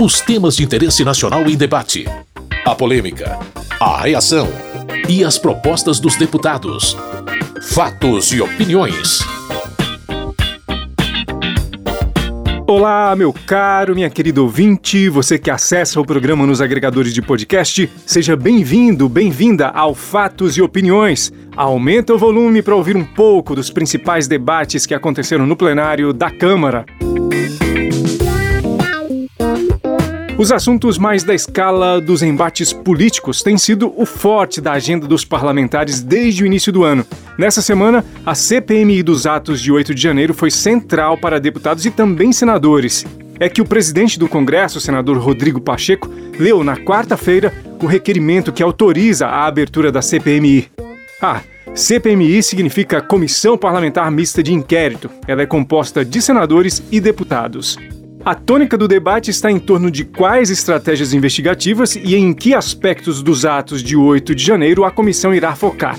Os temas de interesse nacional em debate. A polêmica. A reação. E as propostas dos deputados. Fatos e opiniões. Olá, meu caro, minha querida ouvinte, você que acessa o programa nos agregadores de podcast, seja bem-vindo, bem-vinda ao Fatos e Opiniões. Aumenta o volume para ouvir um pouco dos principais debates que aconteceram no plenário da Câmara. Os assuntos mais da escala dos embates políticos têm sido o forte da agenda dos parlamentares desde o início do ano. Nessa semana, a CPMI dos atos de 8 de janeiro foi central para deputados e também senadores. É que o presidente do Congresso, senador Rodrigo Pacheco, leu na quarta-feira o requerimento que autoriza a abertura da CPMI. Ah, CPMI significa Comissão Parlamentar Mista de Inquérito. Ela é composta de senadores e deputados. A tônica do debate está em torno de quais estratégias investigativas e em que aspectos dos atos de 8 de janeiro a comissão irá focar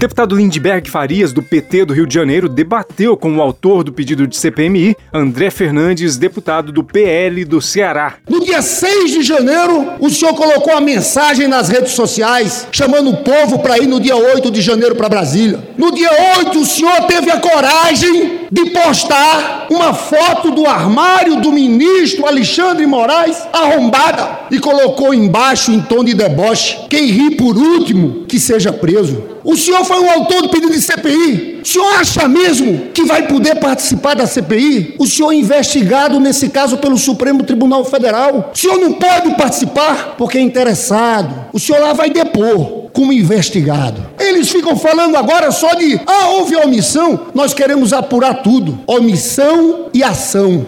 deputado Lindbergh Farias, do PT do Rio de Janeiro, debateu com o autor do pedido de CPMI, André Fernandes, deputado do PL do Ceará. No dia 6 de janeiro, o senhor colocou a mensagem nas redes sociais, chamando o povo para ir no dia 8 de janeiro para Brasília. No dia 8, o senhor teve a coragem de postar uma foto do armário do ministro Alexandre Moraes arrombada e colocou embaixo em tom de deboche: quem ri por último, que seja preso. O senhor foi o autor do pedido de CPI. O senhor acha mesmo que vai poder participar da CPI? O senhor é investigado nesse caso pelo Supremo Tribunal Federal. O senhor não pode participar porque é interessado. O senhor lá vai depor como investigado. Eles ficam falando agora só de ah, houve omissão. Nós queremos apurar tudo: omissão e ação.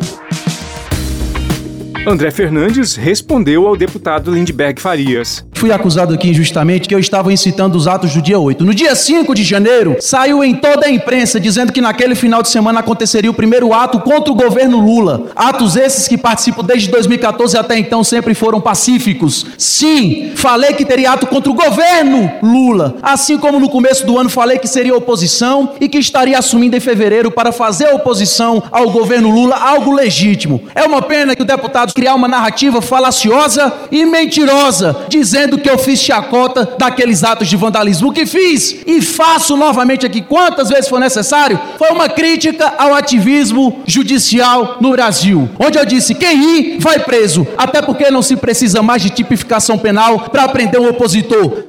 André Fernandes respondeu ao deputado Lindbergh Farias fui acusado aqui injustamente que eu estava incitando os atos do dia 8. No dia 5 de janeiro, saiu em toda a imprensa dizendo que naquele final de semana aconteceria o primeiro ato contra o governo Lula. Atos esses que participo desde 2014 até então sempre foram pacíficos. Sim, falei que teria ato contra o governo Lula. Assim como no começo do ano falei que seria oposição e que estaria assumindo em fevereiro para fazer oposição ao governo Lula, algo legítimo. É uma pena que o deputado criar uma narrativa falaciosa e mentirosa, dizendo que eu fiz chacota daqueles atos de vandalismo. O que fiz e faço novamente aqui, quantas vezes for necessário, foi uma crítica ao ativismo judicial no Brasil, onde eu disse: quem ri vai preso, até porque não se precisa mais de tipificação penal para prender um opositor.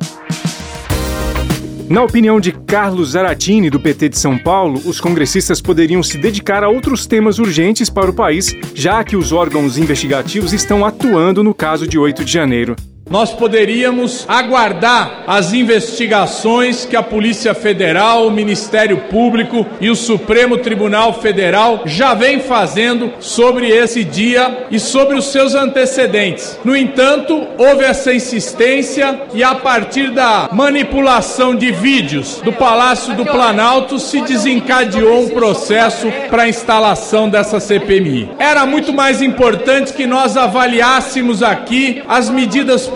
Na opinião de Carlos Zaratini, do PT de São Paulo, os congressistas poderiam se dedicar a outros temas urgentes para o país, já que os órgãos investigativos estão atuando no caso de 8 de janeiro nós poderíamos aguardar as investigações que a Polícia Federal, o Ministério Público e o Supremo Tribunal Federal já vem fazendo sobre esse dia e sobre os seus antecedentes. No entanto, houve essa insistência e a partir da manipulação de vídeos do Palácio do Planalto se desencadeou um processo para a instalação dessa CPMI. Era muito mais importante que nós avaliássemos aqui as medidas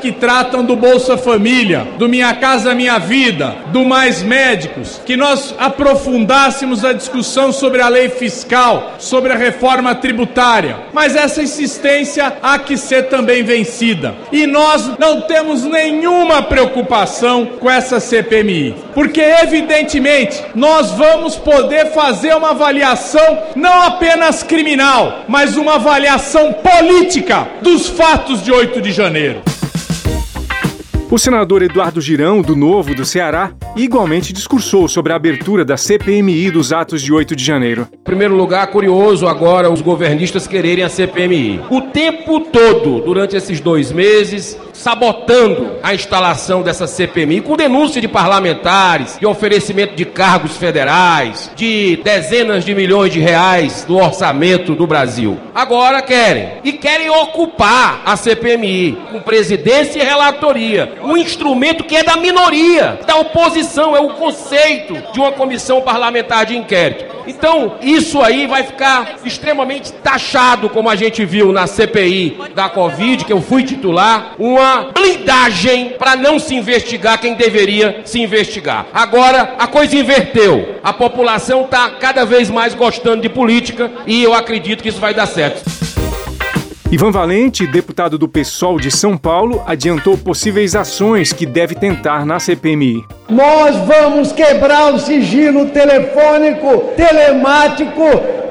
que tratam do Bolsa Família, do Minha Casa Minha Vida, do Mais Médicos, que nós aprofundássemos a discussão sobre a lei fiscal, sobre a reforma tributária. Mas essa insistência há que ser também vencida. E nós não temos nenhuma preocupação com essa CPMI, porque evidentemente nós vamos poder fazer uma avaliação não apenas criminal, mas uma avaliação política dos fatos de 8 de janeiro. O senador Eduardo Girão, do Novo do Ceará, igualmente discursou sobre a abertura da CPMI dos atos de 8 de janeiro. Em primeiro lugar, curioso agora os governistas quererem a CPMI. O tempo todo, durante esses dois meses, sabotando a instalação dessa CPMI, com denúncia de parlamentares, de oferecimento de cargos federais, de dezenas de milhões de reais do orçamento do Brasil. Agora querem. E querem ocupar a CPMI com presidência e relatoria. Um instrumento que é da minoria, da oposição, é o conceito de uma comissão parlamentar de inquérito. Então, isso aí vai ficar extremamente taxado, como a gente viu na CPI da Covid, que eu fui titular, uma blindagem para não se investigar quem deveria se investigar. Agora, a coisa inverteu. A população está cada vez mais gostando de política e eu acredito que isso vai dar certo. Ivan Valente, deputado do PSOL de São Paulo, adiantou possíveis ações que deve tentar na CPMI. Nós vamos quebrar o sigilo telefônico, telemático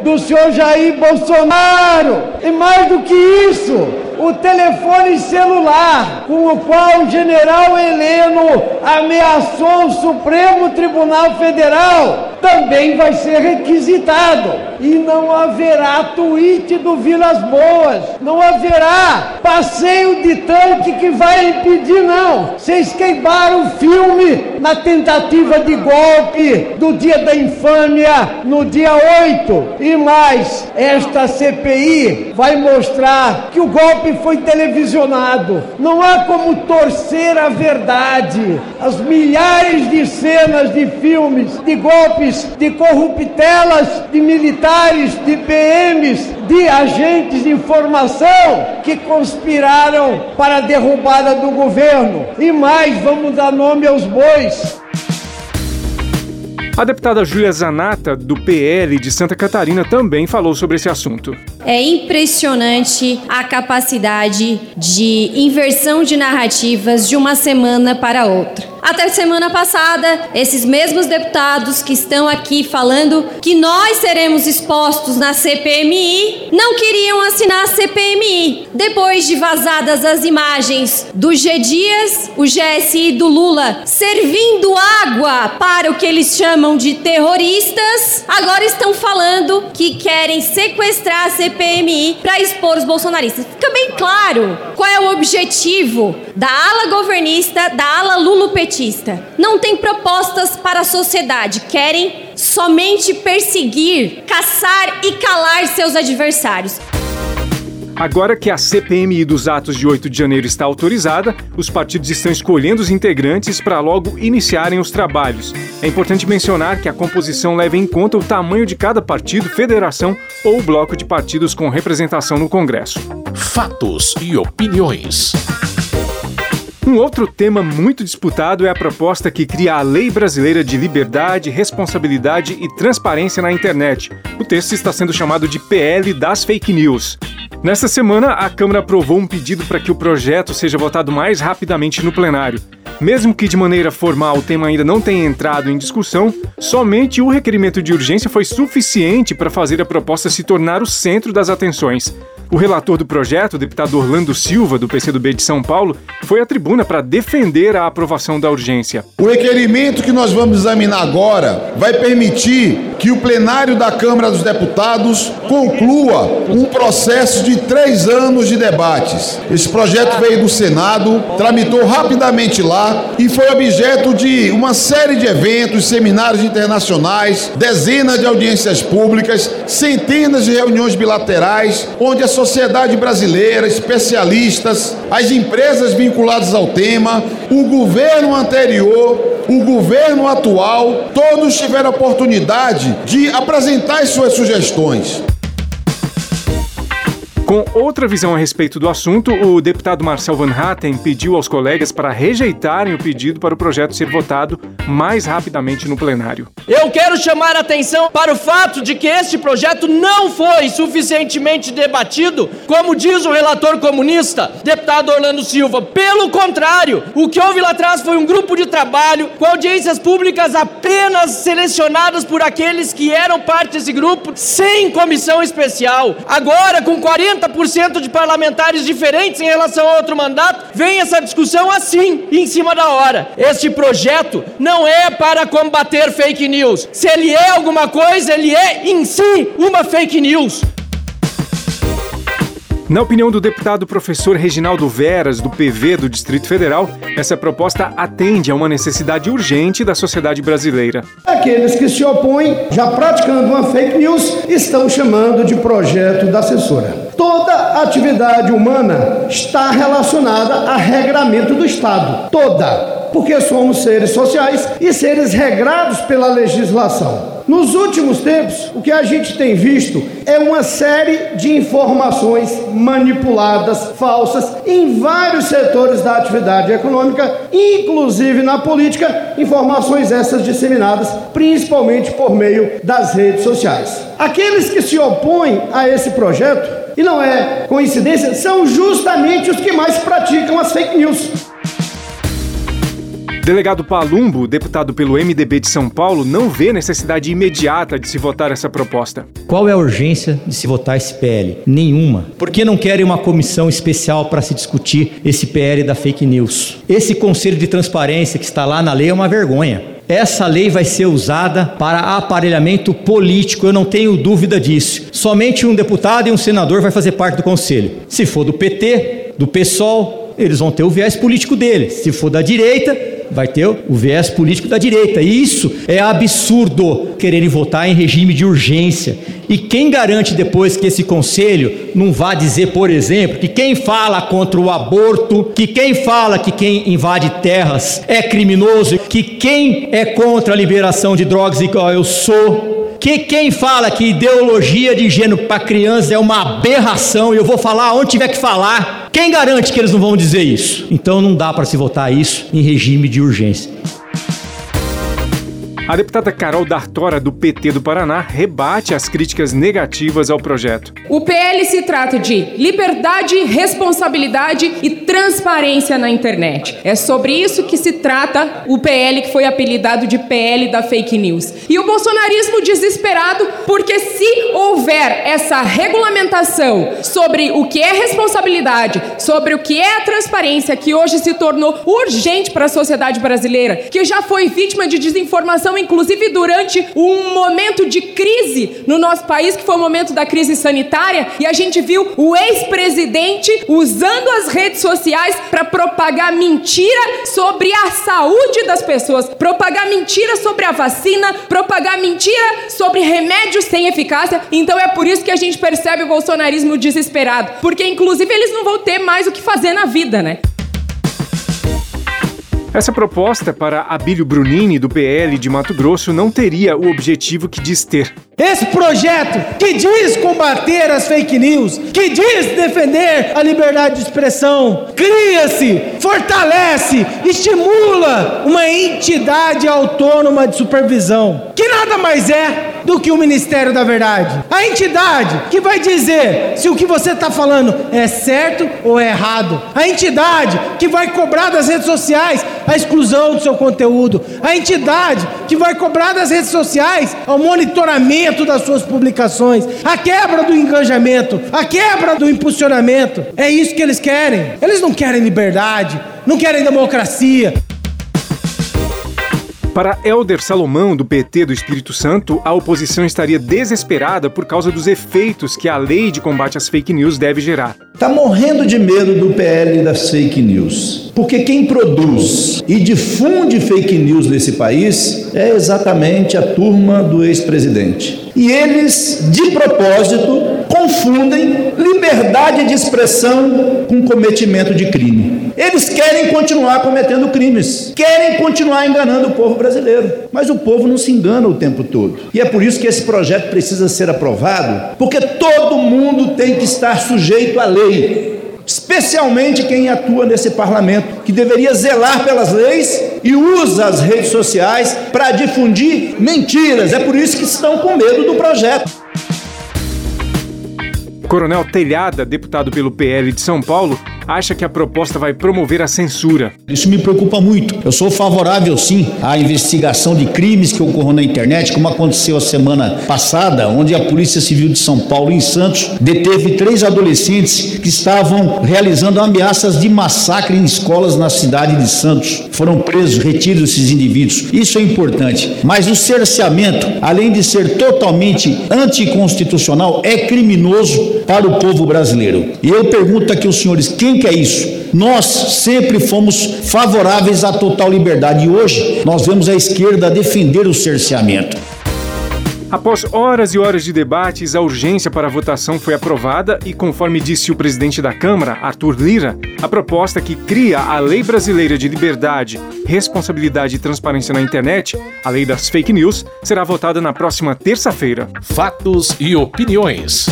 do senhor Jair Bolsonaro. E mais do que isso, o telefone celular com o qual o general Heleno ameaçou o Supremo Tribunal Federal também vai ser requisitado. E não haverá tweet do Vilas Boas, não haverá passeio de tanque que vai impedir, não. Vocês queimaram o filme na tentativa de golpe do dia da infâmia, no dia 8. E mais, esta CPI vai mostrar que o golpe foi televisionado. Não há como torcer a verdade. As milhares de cenas de filmes, de golpes de corruptelas, de militares, de PMs, de agentes de informação que conspiraram para a derrubada do governo. E mais, vamos dar nome aos bois. A deputada Júlia Zanata, do PL de Santa Catarina, também falou sobre esse assunto. É impressionante a capacidade de inversão de narrativas de uma semana para outra. Até semana passada, esses mesmos deputados que estão aqui falando que nós seremos expostos na CPMI não queriam assinar a CPMI. Depois de vazadas as imagens do G Dias, o GSI do Lula, servindo água para o que eles chamam de terroristas, agora estão falando que querem sequestrar a CPMI para expor os bolsonaristas. Fica bem claro qual é o objetivo da ala governista, da ala lulopetista. Não tem propostas para a sociedade, querem somente perseguir, caçar e calar seus adversários. Agora que a CPMI dos atos de 8 de janeiro está autorizada, os partidos estão escolhendo os integrantes para logo iniciarem os trabalhos. É importante mencionar que a composição leva em conta o tamanho de cada partido, federação ou bloco de partidos com representação no Congresso. Fatos e opiniões. Um outro tema muito disputado é a proposta que cria a Lei Brasileira de Liberdade, Responsabilidade e Transparência na Internet. O texto está sendo chamado de PL das Fake News. Nesta semana, a Câmara aprovou um pedido para que o projeto seja votado mais rapidamente no plenário. Mesmo que de maneira formal o tema ainda não tenha entrado em discussão, somente o requerimento de urgência foi suficiente para fazer a proposta se tornar o centro das atenções. O relator do projeto, o deputado Orlando Silva, do PCdoB de São Paulo, foi à tribuna para defender a aprovação da urgência. O requerimento que nós vamos examinar agora vai permitir que o plenário da Câmara dos Deputados conclua um processo de três anos de debates. Esse projeto veio do Senado, tramitou rapidamente lá e foi objeto de uma série de eventos, seminários internacionais, dezenas de audiências públicas, centenas de reuniões bilaterais, onde a sociedade brasileira, especialistas, as empresas vinculadas ao tema, o governo anterior, o governo atual, todos tiveram a oportunidade de apresentar as suas sugestões. Com outra visão a respeito do assunto, o deputado Marcel Van Hatten pediu aos colegas para rejeitarem o pedido para o projeto ser votado mais rapidamente no plenário. Eu quero chamar a atenção para o fato de que este projeto não foi suficientemente debatido, como diz o relator comunista, deputado Orlando Silva. Pelo contrário, o que houve lá atrás foi um grupo de trabalho com audiências públicas apenas selecionadas por aqueles que eram parte desse grupo, sem comissão especial. Agora, com 40 40% de parlamentares diferentes em relação a outro mandato, vem essa discussão assim, em cima da hora. Este projeto não é para combater fake news. Se ele é alguma coisa, ele é em si uma fake news. Na opinião do deputado professor Reginaldo Veras, do PV do Distrito Federal, essa proposta atende a uma necessidade urgente da sociedade brasileira. Aqueles que se opõem, já praticando uma fake news, estão chamando de projeto da assessora. Toda atividade humana está relacionada a regramento do Estado. Toda porque somos seres sociais e seres regrados pela legislação. Nos últimos tempos, o que a gente tem visto é uma série de informações manipuladas, falsas, em vários setores da atividade econômica, inclusive na política, informações essas disseminadas principalmente por meio das redes sociais. Aqueles que se opõem a esse projeto, e não é coincidência, são justamente os que mais praticam as fake news. Delegado Palumbo, deputado pelo MDB de São Paulo, não vê necessidade imediata de se votar essa proposta. Qual é a urgência de se votar esse PL? Nenhuma. Por que não querem uma comissão especial para se discutir esse PL da fake news? Esse conselho de transparência que está lá na lei é uma vergonha. Essa lei vai ser usada para aparelhamento político, eu não tenho dúvida disso. Somente um deputado e um senador vai fazer parte do conselho. Se for do PT, do PSOL, eles vão ter o viés político deles. Se for da direita, vai ter o viés político da direita. E isso é absurdo quererem votar em regime de urgência. E quem garante depois que esse conselho não vá dizer, por exemplo, que quem fala contra o aborto, que quem fala que quem invade terras é criminoso, que quem é contra a liberação de drogas igual eu sou, que quem fala que ideologia de gênero para criança é uma aberração, e eu vou falar onde tiver que falar, quem garante que eles não vão dizer isso? Então não dá para se votar isso em regime de urgência. A deputada Carol D'Artora, do PT do Paraná, rebate as críticas negativas ao projeto. O PL se trata de liberdade, responsabilidade e transparência na internet. É sobre isso que se trata o PL que foi apelidado de PL da fake news. E o bolsonarismo desesperado, porque se houver essa regulamentação sobre o que é responsabilidade, sobre o que é a transparência, que hoje se tornou urgente para a sociedade brasileira, que já foi vítima de desinformação inclusive durante um momento de crise no nosso país, que foi o momento da crise sanitária, e a gente viu o ex-presidente usando as redes sociais para propagar mentira sobre a saúde das pessoas, propagar mentira sobre a vacina, propagar mentira sobre remédios sem eficácia. Então é por isso que a gente percebe o bolsonarismo desesperado, porque inclusive eles não vão ter mais o que fazer na vida, né? Essa proposta para Abílio Brunini, do PL de Mato Grosso, não teria o objetivo que diz ter. Esse projeto que diz combater as fake news, que diz defender a liberdade de expressão, cria-se, fortalece, estimula uma entidade autônoma de supervisão, que nada mais é do que o Ministério da Verdade. A entidade que vai dizer se o que você está falando é certo ou é errado. A entidade que vai cobrar das redes sociais a exclusão do seu conteúdo. A entidade que vai cobrar das redes sociais o monitoramento das suas publicações. A quebra do engajamento. A quebra do impulsionamento. É isso que eles querem. Eles não querem liberdade, não querem democracia. Para Helder Salomão, do PT do Espírito Santo, a oposição estaria desesperada por causa dos efeitos que a lei de combate às fake news deve gerar. Está morrendo de medo do PL das fake news. Porque quem produz e difunde fake news nesse país é exatamente a turma do ex-presidente. E eles, de propósito, confundem liberdade de expressão com cometimento de crime. Eles querem continuar cometendo crimes, querem continuar enganando o povo brasileiro. Mas o povo não se engana o tempo todo. E é por isso que esse projeto precisa ser aprovado, porque todo mundo tem que estar sujeito à lei. Especialmente quem atua nesse parlamento, que deveria zelar pelas leis e usa as redes sociais para difundir mentiras. É por isso que estão com medo do projeto. Coronel Telhada, deputado pelo PL de São Paulo, acha que a proposta vai promover a censura. Isso me preocupa muito. Eu sou favorável, sim, à investigação de crimes que ocorram na internet, como aconteceu a semana passada, onde a Polícia Civil de São Paulo, em Santos, deteve três adolescentes que estavam realizando ameaças de massacre em escolas na cidade de Santos. Foram presos, retidos esses indivíduos. Isso é importante. Mas o cerceamento, além de ser totalmente anticonstitucional, é criminoso para o povo brasileiro. E eu pergunto aqui aos senhores: quem quer isso? Nós sempre fomos favoráveis à total liberdade e hoje nós vemos a esquerda defender o cerceamento. Após horas e horas de debates, a urgência para a votação foi aprovada e, conforme disse o presidente da Câmara, Arthur Lira, a proposta que cria a Lei Brasileira de Liberdade, Responsabilidade e Transparência na Internet, a Lei das Fake News, será votada na próxima terça-feira. Fatos e opiniões.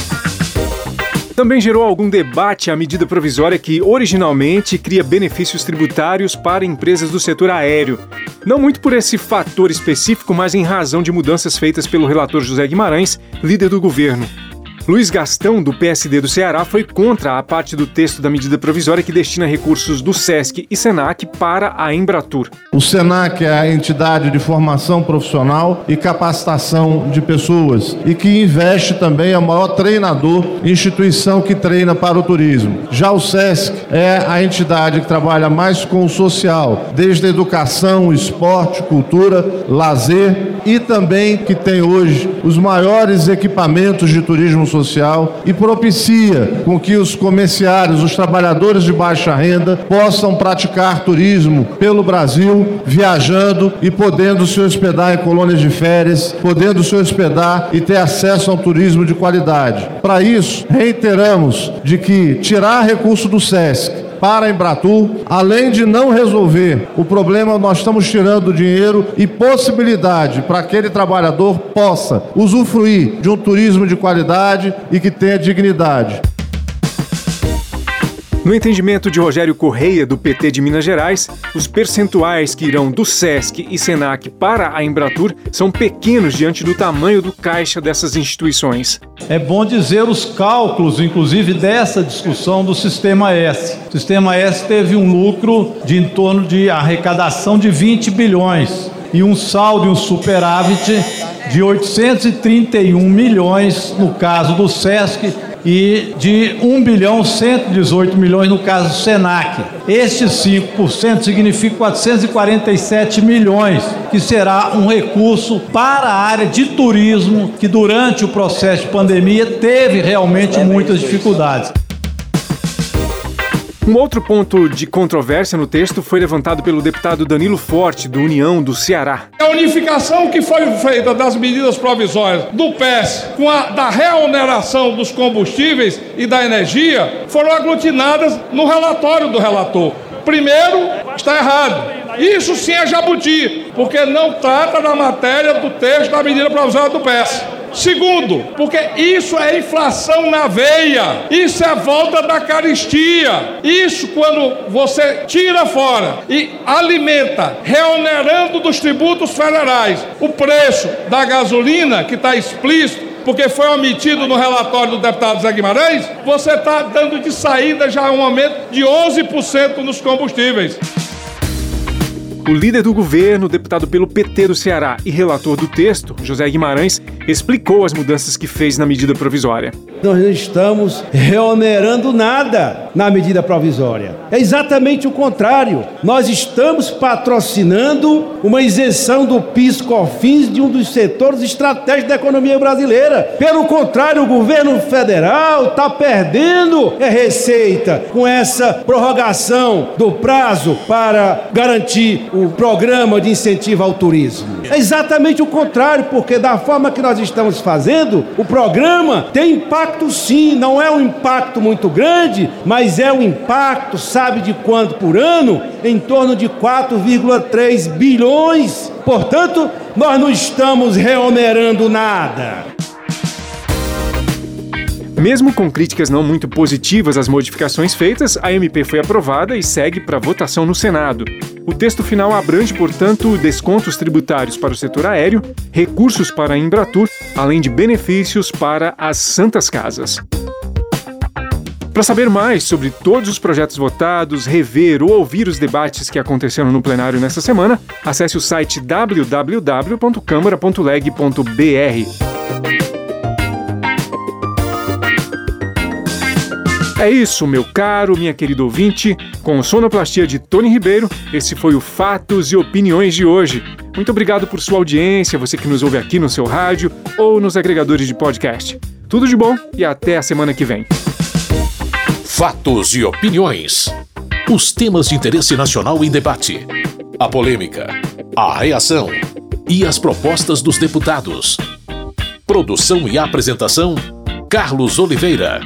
Também gerou algum debate a medida provisória que originalmente cria benefícios tributários para empresas do setor aéreo. Não muito por esse fator específico, mas em razão de mudanças feitas pelo relator José Guimarães, líder do governo. Luiz Gastão, do PSD do Ceará, foi contra a parte do texto da medida provisória que destina recursos do SESC e SENAC para a Embratur. O SENAC é a entidade de formação profissional e capacitação de pessoas e que investe também, é o maior treinador, instituição que treina para o turismo. Já o SESC é a entidade que trabalha mais com o social, desde educação, esporte, cultura, lazer e também que tem hoje os maiores equipamentos de turismo social e propicia com que os comerciários, os trabalhadores de baixa renda possam praticar turismo pelo Brasil, viajando e podendo se hospedar em colônias de férias, podendo se hospedar e ter acesso a um turismo de qualidade. Para isso, reiteramos de que tirar recurso do SESC para a Embratur, além de não resolver o problema, nós estamos tirando dinheiro e possibilidade para aquele trabalhador possa usufruir de um turismo de qualidade e que tenha dignidade. No entendimento de Rogério Correia, do PT de Minas Gerais, os percentuais que irão do SESC e SENAC para a Embratur são pequenos diante do tamanho do caixa dessas instituições. É bom dizer os cálculos, inclusive, dessa discussão do Sistema S. O Sistema S teve um lucro de em torno de arrecadação de 20 bilhões e um saldo e um superávit de 831 milhões no caso do SESC e de 1 bilhão 118 milhões no caso do Senac. Estes 5% significa 447 milhões, que será um recurso para a área de turismo que durante o processo de pandemia teve realmente muitas dificuldades. Um outro ponto de controvérsia no texto foi levantado pelo deputado Danilo Forte, do União do Ceará. A unificação que foi feita das medidas provisórias do PES com a da reoneração dos combustíveis e da energia foram aglutinadas no relatório do relator. Primeiro, está errado. Isso sim é jabuti, porque não trata da matéria do texto da medida provisória do PES. Segundo, porque isso é inflação na veia, isso é volta da caristia. Isso quando você tira fora e alimenta, reonerando dos tributos federais, o preço da gasolina, que está explícito, porque foi omitido no relatório do deputado Zé Guimarães, você está dando de saída já um aumento de 11% nos combustíveis. O líder do governo, deputado pelo PT do Ceará e relator do texto, José Guimarães, explicou as mudanças que fez na medida provisória. Nós não estamos reonerando nada na medida provisória. É exatamente o contrário. Nós estamos patrocinando uma isenção do PIS/COFINS de um dos setores estratégicos da economia brasileira. Pelo contrário, o governo federal está perdendo é receita com essa prorrogação do prazo para garantir o programa de incentivo ao turismo. É exatamente o contrário, porque da forma que nós estamos fazendo, o programa tem impacto sim, não é um impacto muito grande, mas é um impacto, sabe de quanto por ano? Em torno de 4,3 bilhões. Portanto, nós não estamos reonerando nada. Mesmo com críticas não muito positivas às modificações feitas, a MP foi aprovada e segue para votação no Senado. O texto final abrange, portanto, descontos tributários para o setor aéreo, recursos para a Embratur, além de benefícios para as Santas Casas. Para saber mais sobre todos os projetos votados, rever ou ouvir os debates que aconteceram no plenário nesta semana, acesse o site www.câmara.leg.br. É isso, meu caro, minha querida ouvinte. Com sonoplastia de Tony Ribeiro, esse foi o Fatos e Opiniões de hoje. Muito obrigado por sua audiência, você que nos ouve aqui no seu rádio ou nos agregadores de podcast. Tudo de bom e até a semana que vem. Fatos e opiniões. Os temas de interesse nacional em debate. A polêmica, a reação e as propostas dos deputados. Produção e apresentação: Carlos Oliveira.